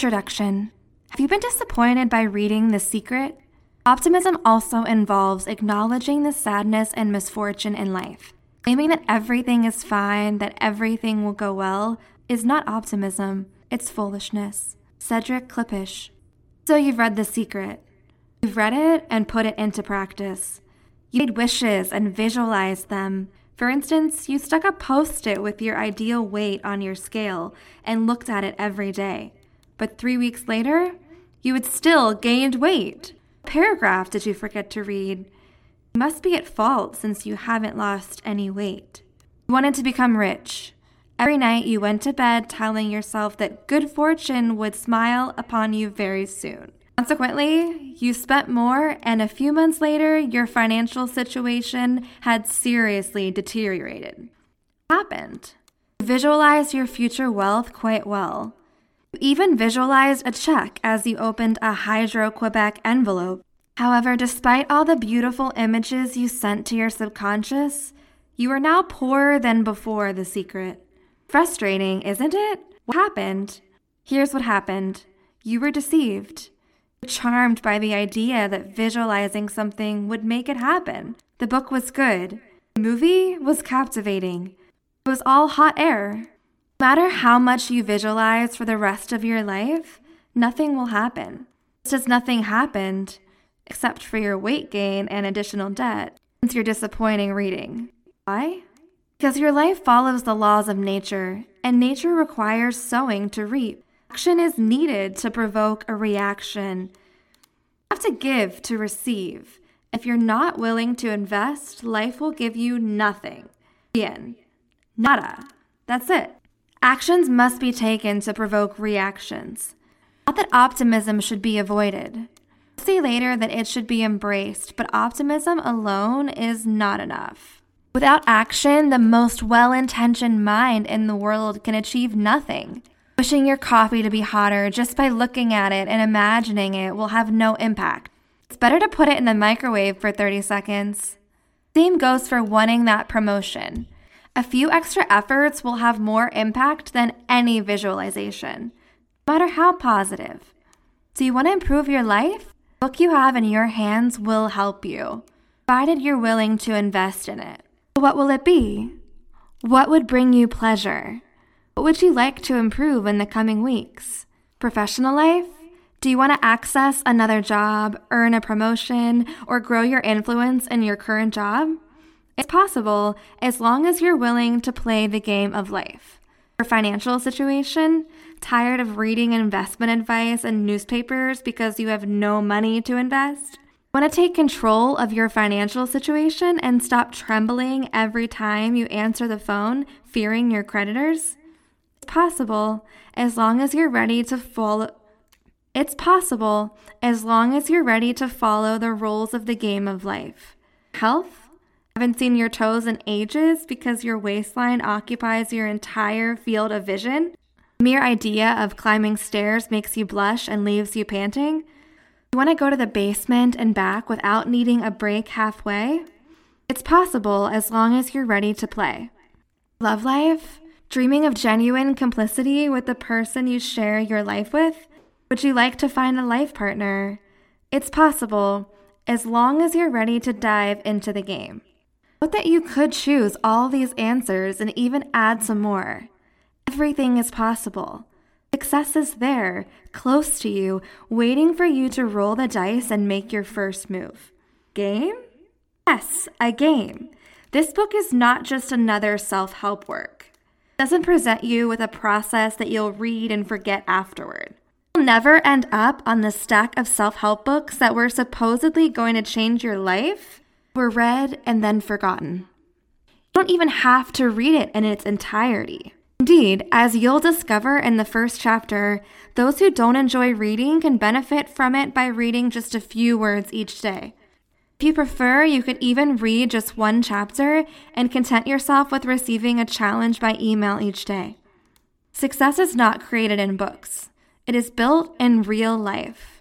Introduction Have you been disappointed by reading The Secret? Optimism also involves acknowledging the sadness and misfortune in life. Claiming that everything is fine, that everything will go well, is not optimism, it's foolishness. Cedric Klapisch. So you've read The Secret. You've read it and put it into practice. You made wishes and visualized them. For instance, you stuck a post it with your ideal weight on your scale and looked at it every day. But three weeks later, you had still gained weight. Paragraph did you forget to read? You must be at fault since you haven't lost any weight. You wanted to become rich. Every night you went to bed telling yourself that good fortune would smile upon you very soon. Consequently, you spent more, and a few months later, your financial situation had seriously deteriorated. What happened? You visualized your future wealth quite well. You even visualized a check as you opened a Hydro Quebec envelope. However, despite all the beautiful images you sent to your subconscious, you are now poorer than before the secret. Frustrating, isn't it? What happened? Here's what happened you were deceived. Charmed by the idea that visualizing something would make it happen. The book was good. The movie was captivating. It was all hot air. No matter how much you visualize for the rest of your life, nothing will happen. Just as nothing happened, except for your weight gain and additional debt, since your disappointing reading. Why? Because your life follows the laws of nature, and nature requires sowing to reap. Action is needed to provoke a reaction. You have to give to receive. If you're not willing to invest, life will give you nothing. End. Nada. That's it. Actions must be taken to provoke reactions. Not that optimism should be avoided. I'll later that it should be embraced, but optimism alone is not enough. Without action, the most well intentioned mind in the world can achieve nothing. Wishing your coffee to be hotter just by looking at it and imagining it will have no impact. It's better to put it in the microwave for 30 seconds. Same goes for wanting that promotion. A few extra efforts will have more impact than any visualization, no matter how positive. Do you want to improve your life? The book you have in your hands will help you, provided you're willing to invest in it. What will it be? What would bring you pleasure? What would you like to improve in the coming weeks? Professional life? Do you want to access another job, earn a promotion, or grow your influence in your current job? It's possible as long as you're willing to play the game of life. Your financial situation? Tired of reading investment advice and newspapers because you have no money to invest? Want to take control of your financial situation and stop trembling every time you answer the phone, fearing your creditors? It's possible as long as you're ready to follow. It's possible as long as you're ready to follow the rules of the game of life. Health? Haven't seen your toes in ages because your waistline occupies your entire field of vision? Mere idea of climbing stairs makes you blush and leaves you panting? You want to go to the basement and back without needing a break halfway? It's possible as long as you're ready to play. Love life? Dreaming of genuine complicity with the person you share your life with? Would you like to find a life partner? It's possible as long as you're ready to dive into the game. Note that you could choose all these answers and even add some more. Everything is possible. Success is there, close to you, waiting for you to roll the dice and make your first move. Game? Yes, a game. This book is not just another self help work. It doesn't present you with a process that you'll read and forget afterward. You'll never end up on the stack of self help books that were supposedly going to change your life were read and then forgotten. You don't even have to read it in its entirety. Indeed, as you'll discover in the first chapter, those who don't enjoy reading can benefit from it by reading just a few words each day. If you prefer, you could even read just one chapter and content yourself with receiving a challenge by email each day. Success is not created in books, it is built in real life.